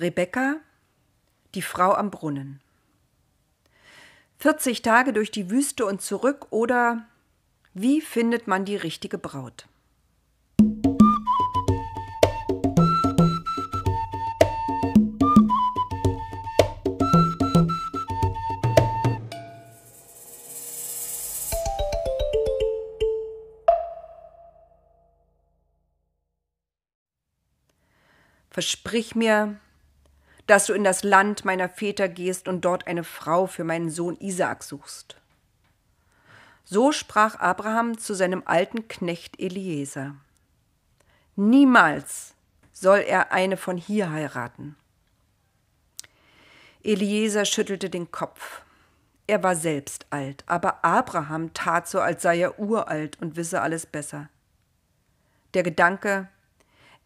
Rebekka, die Frau am Brunnen. 40 Tage durch die Wüste und zurück oder wie findet man die richtige Braut? Versprich mir, dass du in das Land meiner Väter gehst und dort eine Frau für meinen Sohn Isaak suchst. So sprach Abraham zu seinem alten Knecht Eliezer. Niemals soll er eine von hier heiraten. Eliezer schüttelte den Kopf. Er war selbst alt, aber Abraham tat so, als sei er uralt und wisse alles besser. Der Gedanke,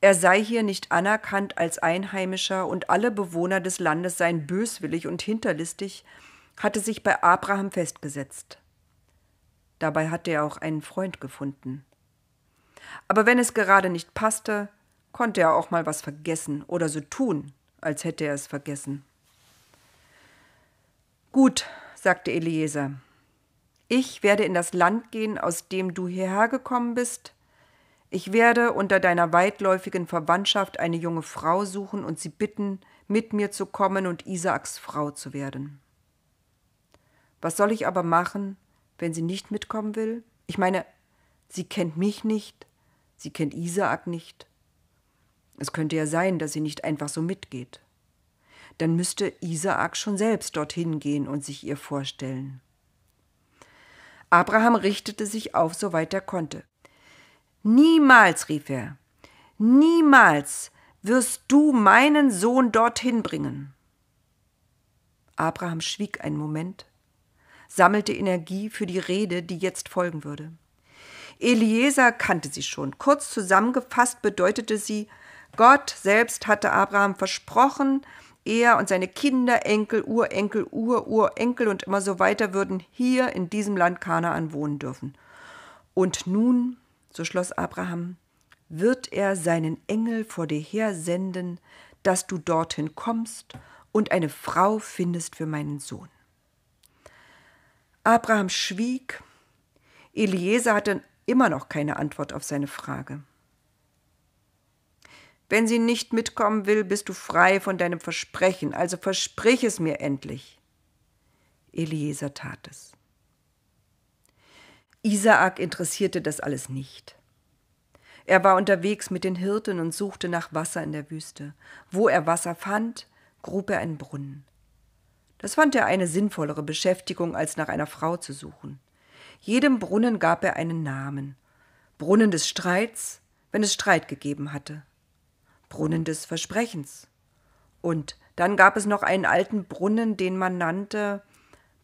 er sei hier nicht anerkannt als Einheimischer und alle Bewohner des Landes seien böswillig und hinterlistig, hatte sich bei Abraham festgesetzt. Dabei hatte er auch einen Freund gefunden. Aber wenn es gerade nicht passte, konnte er auch mal was vergessen oder so tun, als hätte er es vergessen. Gut, sagte Eliezer, ich werde in das Land gehen, aus dem du hierher gekommen bist, ich werde unter deiner weitläufigen Verwandtschaft eine junge Frau suchen und sie bitten, mit mir zu kommen und Isaaks Frau zu werden. Was soll ich aber machen, wenn sie nicht mitkommen will? Ich meine, sie kennt mich nicht, sie kennt Isaak nicht. Es könnte ja sein, dass sie nicht einfach so mitgeht. Dann müsste Isaak schon selbst dorthin gehen und sich ihr vorstellen. Abraham richtete sich auf, soweit er konnte. Niemals, rief er, niemals wirst du meinen Sohn dorthin bringen. Abraham schwieg einen Moment, sammelte Energie für die Rede, die jetzt folgen würde. Eliezer kannte sie schon. Kurz zusammengefasst bedeutete sie, Gott selbst hatte Abraham versprochen, er und seine Kinder, Enkel, Urenkel, Ururenkel und immer so weiter würden hier in diesem Land Kanaan wohnen dürfen. Und nun so schloss Abraham, wird er seinen Engel vor dir her senden, dass du dorthin kommst und eine Frau findest für meinen Sohn. Abraham schwieg. Eliezer hatte immer noch keine Antwort auf seine Frage. Wenn sie nicht mitkommen will, bist du frei von deinem Versprechen, also versprich es mir endlich. Eliezer tat es. Isaak interessierte das alles nicht. Er war unterwegs mit den Hirten und suchte nach Wasser in der Wüste. Wo er Wasser fand, grub er einen Brunnen. Das fand er eine sinnvollere Beschäftigung, als nach einer Frau zu suchen. Jedem Brunnen gab er einen Namen. Brunnen des Streits, wenn es Streit gegeben hatte. Brunnen des Versprechens. Und dann gab es noch einen alten Brunnen, den man nannte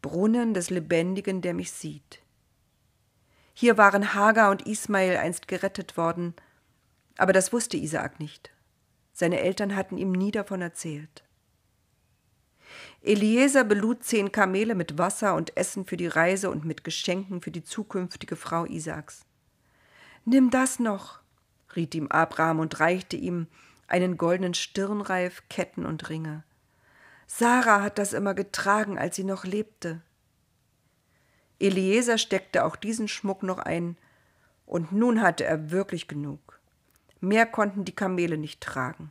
Brunnen des Lebendigen, der mich sieht. Hier waren Hagar und Ismael einst gerettet worden, aber das wusste Isaak nicht. Seine Eltern hatten ihm nie davon erzählt. Eliezer belud zehn Kamele mit Wasser und Essen für die Reise und mit Geschenken für die zukünftige Frau Isaaks. Nimm das noch, riet ihm Abraham und reichte ihm einen goldenen Stirnreif, Ketten und Ringe. Sarah hat das immer getragen, als sie noch lebte. Eliezer steckte auch diesen Schmuck noch ein, und nun hatte er wirklich genug. Mehr konnten die Kamele nicht tragen.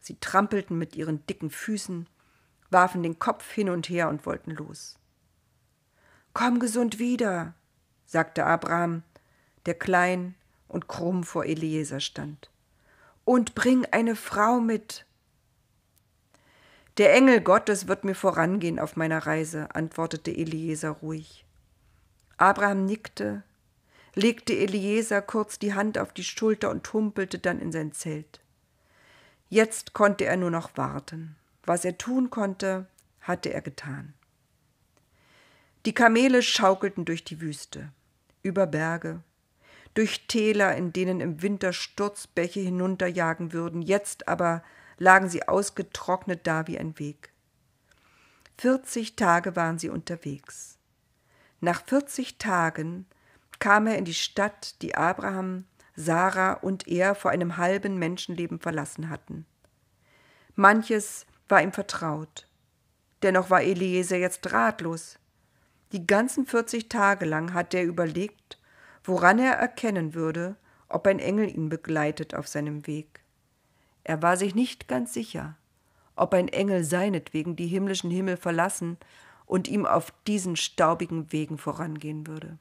Sie trampelten mit ihren dicken Füßen, warfen den Kopf hin und her und wollten los. Komm gesund wieder, sagte Abraham, der klein und krumm vor Eliezer stand, und bring eine Frau mit. Der Engel Gottes wird mir vorangehen auf meiner Reise, antwortete Eliezer ruhig. Abraham nickte, legte Eliezer kurz die Hand auf die Schulter und humpelte dann in sein Zelt. Jetzt konnte er nur noch warten. Was er tun konnte, hatte er getan. Die Kamele schaukelten durch die Wüste, über Berge, durch Täler, in denen im Winter Sturzbäche hinunterjagen würden, jetzt aber lagen sie ausgetrocknet da wie ein Weg. Vierzig Tage waren sie unterwegs. Nach 40 Tagen kam er in die Stadt, die Abraham, Sarah und er vor einem halben Menschenleben verlassen hatten. Manches war ihm vertraut. Dennoch war Eliezer jetzt ratlos. Die ganzen 40 Tage lang hatte er überlegt, woran er erkennen würde, ob ein Engel ihn begleitet auf seinem Weg. Er war sich nicht ganz sicher, ob ein Engel seinetwegen die himmlischen Himmel verlassen und ihm auf diesen staubigen Wegen vorangehen würde.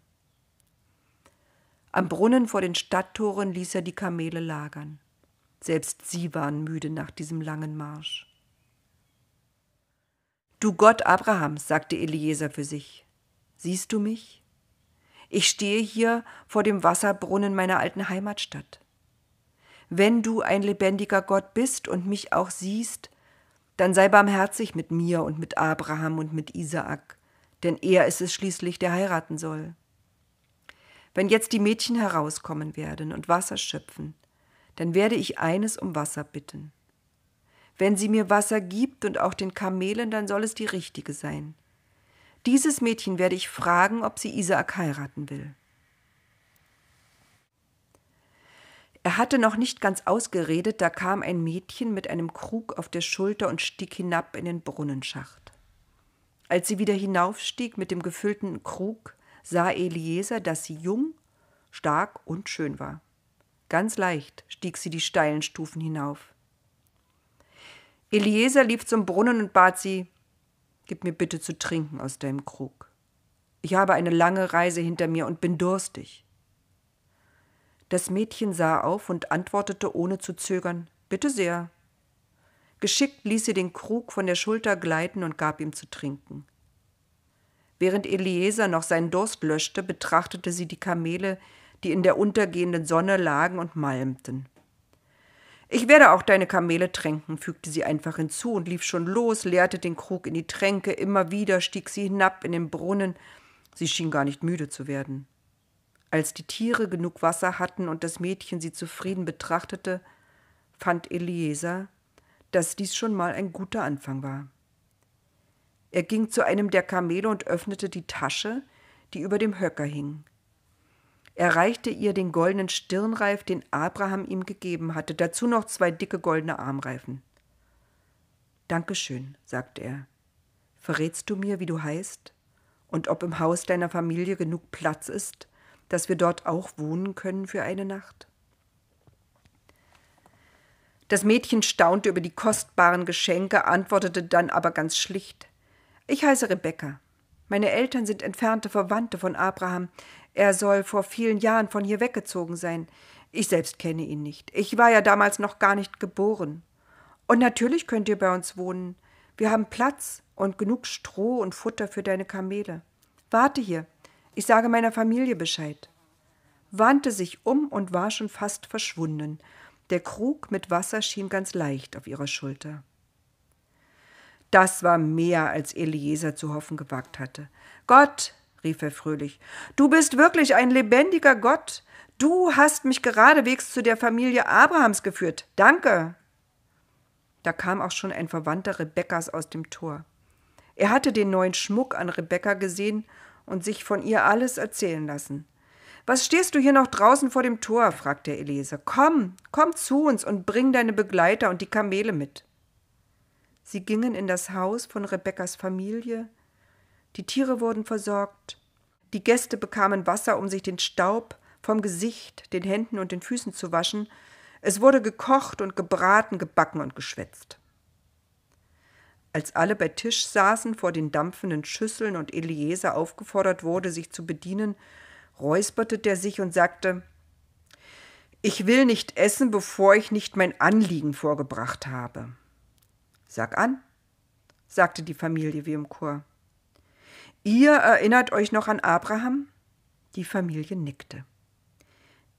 Am Brunnen vor den Stadttoren ließ er die Kamele lagern. Selbst sie waren müde nach diesem langen Marsch. Du Gott Abrahams, sagte Eliezer für sich, siehst du mich? Ich stehe hier vor dem Wasserbrunnen meiner alten Heimatstadt. Wenn du ein lebendiger Gott bist und mich auch siehst, dann sei barmherzig mit mir und mit Abraham und mit Isaak, denn er ist es schließlich, der heiraten soll. Wenn jetzt die Mädchen herauskommen werden und Wasser schöpfen, dann werde ich eines um Wasser bitten. Wenn sie mir Wasser gibt und auch den Kamelen, dann soll es die richtige sein. Dieses Mädchen werde ich fragen, ob sie Isaak heiraten will. Er hatte noch nicht ganz ausgeredet, da kam ein Mädchen mit einem Krug auf der Schulter und stieg hinab in den Brunnenschacht. Als sie wieder hinaufstieg mit dem gefüllten Krug, sah Eliezer, dass sie jung, stark und schön war. Ganz leicht stieg sie die steilen Stufen hinauf. Eliezer lief zum Brunnen und bat sie, Gib mir bitte zu trinken aus deinem Krug. Ich habe eine lange Reise hinter mir und bin durstig. Das Mädchen sah auf und antwortete ohne zu zögern Bitte sehr. Geschickt ließ sie den Krug von der Schulter gleiten und gab ihm zu trinken. Während Eliezer noch seinen Durst löschte, betrachtete sie die Kamele, die in der untergehenden Sonne lagen und malmten. Ich werde auch deine Kamele tränken, fügte sie einfach hinzu und lief schon los, leerte den Krug in die Tränke, immer wieder stieg sie hinab in den Brunnen, sie schien gar nicht müde zu werden. Als die Tiere genug Wasser hatten und das Mädchen sie zufrieden betrachtete, fand Eliezer, dass dies schon mal ein guter Anfang war. Er ging zu einem der Kamele und öffnete die Tasche, die über dem Höcker hing. Er reichte ihr den goldenen Stirnreif, den Abraham ihm gegeben hatte, dazu noch zwei dicke goldene Armreifen. Dankeschön, sagte er. Verrätst du mir, wie du heißt und ob im Haus deiner Familie genug Platz ist, dass wir dort auch wohnen können für eine Nacht? Das Mädchen staunte über die kostbaren Geschenke, antwortete dann aber ganz schlicht Ich heiße Rebekka. Meine Eltern sind entfernte Verwandte von Abraham. Er soll vor vielen Jahren von hier weggezogen sein. Ich selbst kenne ihn nicht. Ich war ja damals noch gar nicht geboren. Und natürlich könnt ihr bei uns wohnen. Wir haben Platz und genug Stroh und Futter für deine Kamele. Warte hier. Ich sage meiner Familie Bescheid. Wandte sich um und war schon fast verschwunden. Der Krug mit Wasser schien ganz leicht auf ihrer Schulter. Das war mehr, als Eliezer zu hoffen gewagt hatte. Gott, rief er fröhlich, du bist wirklich ein lebendiger Gott. Du hast mich geradewegs zu der Familie Abrahams geführt. Danke. Da kam auch schon ein Verwandter Rebekkas aus dem Tor. Er hatte den neuen Schmuck an Rebekka gesehen und sich von ihr alles erzählen lassen. Was stehst du hier noch draußen vor dem Tor? fragte Eliezer. Komm, komm zu uns und bring deine Begleiter und die Kamele mit. Sie gingen in das Haus von Rebekkas Familie. Die Tiere wurden versorgt. Die Gäste bekamen Wasser, um sich den Staub vom Gesicht, den Händen und den Füßen zu waschen. Es wurde gekocht und gebraten, gebacken und geschwätzt. Als alle bei Tisch saßen vor den dampfenden Schüsseln und Eliezer aufgefordert wurde, sich zu bedienen, räusperte der sich und sagte Ich will nicht essen, bevor ich nicht mein Anliegen vorgebracht habe. Sag an, sagte die Familie wie im Chor. Ihr erinnert euch noch an Abraham? Die Familie nickte.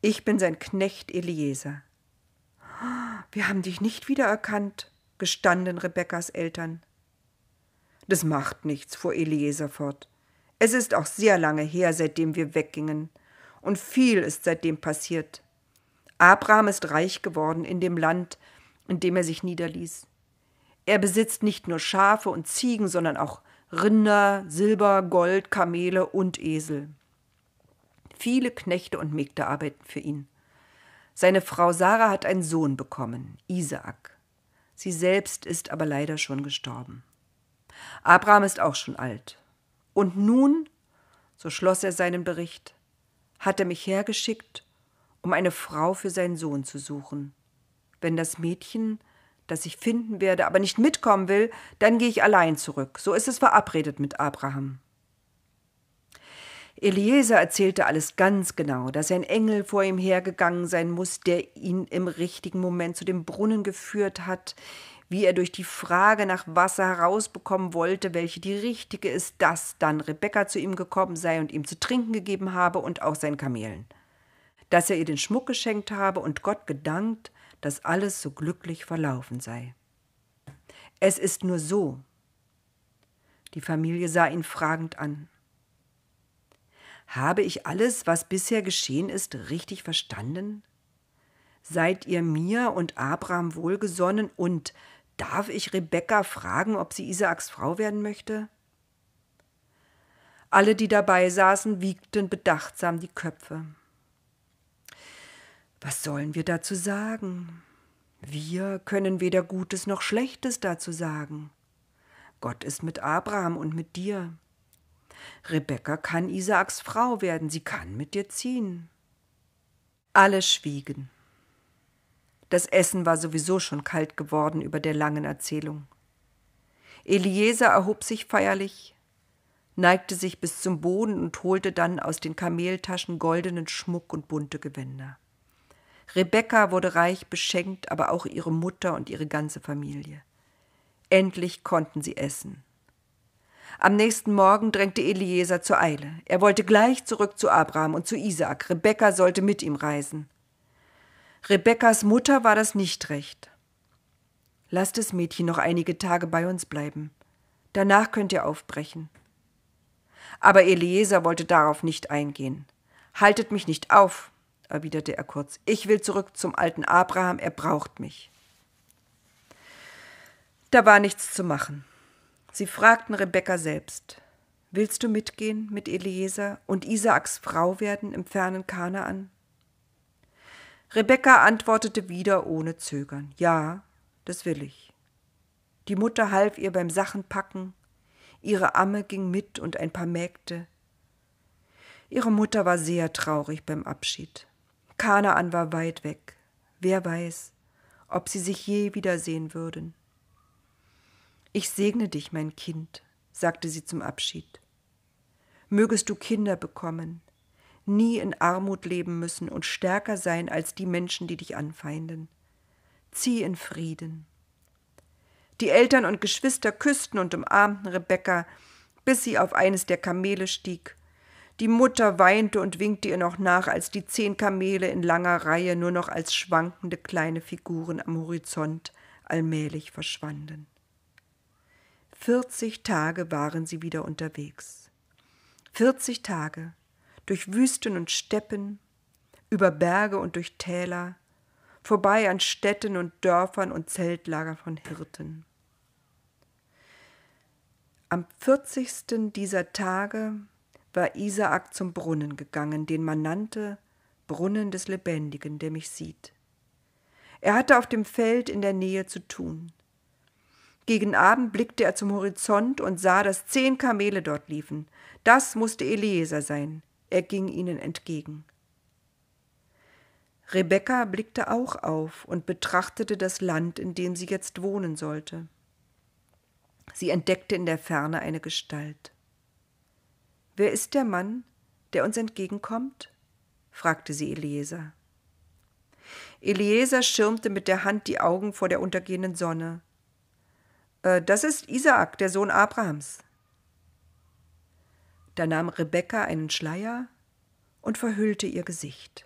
Ich bin sein Knecht Eliezer. Wir haben dich nicht wiedererkannt, gestanden Rebekkas Eltern. Das macht nichts, fuhr Eliezer fort. Es ist auch sehr lange her, seitdem wir weggingen, und viel ist seitdem passiert. Abraham ist reich geworden in dem Land, in dem er sich niederließ. Er besitzt nicht nur Schafe und Ziegen, sondern auch Rinder, Silber, Gold, Kamele und Esel. Viele Knechte und Mägde arbeiten für ihn. Seine Frau Sarah hat einen Sohn bekommen, Isaak. Sie selbst ist aber leider schon gestorben. Abraham ist auch schon alt. Und nun, so schloss er seinen Bericht, hat er mich hergeschickt, um eine Frau für seinen Sohn zu suchen. Wenn das Mädchen, das ich finden werde, aber nicht mitkommen will, dann gehe ich allein zurück. So ist es verabredet mit Abraham. Eliezer erzählte alles ganz genau, dass ein Engel vor ihm hergegangen sein muss, der ihn im richtigen Moment zu dem Brunnen geführt hat, wie er durch die Frage nach Wasser herausbekommen wollte, welche die richtige ist, dass dann Rebekka zu ihm gekommen sei und ihm zu trinken gegeben habe und auch sein Kamelen. Dass er ihr den Schmuck geschenkt habe und Gott gedankt, dass alles so glücklich verlaufen sei. Es ist nur so. Die Familie sah ihn fragend an. Habe ich alles, was bisher geschehen ist, richtig verstanden? Seid ihr mir und Abraham wohlgesonnen und darf ich Rebekka fragen, ob sie Isaaks Frau werden möchte? Alle, die dabei saßen, wiegten bedachtsam die Köpfe. Was sollen wir dazu sagen? Wir können weder Gutes noch Schlechtes dazu sagen. Gott ist mit Abraham und mit dir. Rebekka kann Isaaks Frau werden, sie kann mit dir ziehen. Alle schwiegen. Das Essen war sowieso schon kalt geworden über der langen Erzählung. Eliezer erhob sich feierlich, neigte sich bis zum Boden und holte dann aus den Kameltaschen goldenen Schmuck und bunte Gewänder. Rebekka wurde reich beschenkt, aber auch ihre Mutter und ihre ganze Familie. Endlich konnten sie essen. Am nächsten Morgen drängte Eliezer zur Eile. Er wollte gleich zurück zu Abraham und zu Isaak. Rebekka sollte mit ihm reisen. Rebekkas Mutter war das nicht recht. Lass das Mädchen noch einige Tage bei uns bleiben. Danach könnt ihr aufbrechen. Aber Eliezer wollte darauf nicht eingehen. Haltet mich nicht auf, erwiderte er kurz. Ich will zurück zum alten Abraham, er braucht mich. Da war nichts zu machen. Sie fragten Rebekka selbst: Willst du mitgehen mit Eliezer und Isaaks Frau werden im fernen Kanaan? Rebekka antwortete wieder ohne Zögern: Ja, das will ich. Die Mutter half ihr beim Sachenpacken, ihre Amme ging mit und ein paar Mägde. Ihre Mutter war sehr traurig beim Abschied. Kanaan war weit weg. Wer weiß, ob sie sich je wiedersehen würden. Ich segne dich, mein Kind, sagte sie zum Abschied. Mögest du Kinder bekommen, nie in Armut leben müssen und stärker sein als die Menschen, die dich anfeinden. Zieh in Frieden. Die Eltern und Geschwister küssten und umarmten Rebekka, bis sie auf eines der Kamele stieg. Die Mutter weinte und winkte ihr noch nach, als die zehn Kamele in langer Reihe nur noch als schwankende kleine Figuren am Horizont allmählich verschwanden. 40 Tage waren sie wieder unterwegs. 40 Tage durch Wüsten und Steppen, über Berge und durch Täler, vorbei an Städten und Dörfern und Zeltlagern von Hirten. Am 40. dieser Tage war Isaak zum Brunnen gegangen, den man nannte Brunnen des Lebendigen, der mich sieht. Er hatte auf dem Feld in der Nähe zu tun. Gegen Abend blickte er zum Horizont und sah, dass zehn Kamele dort liefen. Das musste Eliezer sein. Er ging ihnen entgegen. Rebekka blickte auch auf und betrachtete das Land, in dem sie jetzt wohnen sollte. Sie entdeckte in der Ferne eine Gestalt. Wer ist der Mann, der uns entgegenkommt? fragte sie Eliezer. Eliezer schirmte mit der Hand die Augen vor der untergehenden Sonne. Äh, das ist Isaak, der Sohn Abrahams. Da nahm Rebekka einen Schleier und verhüllte ihr Gesicht.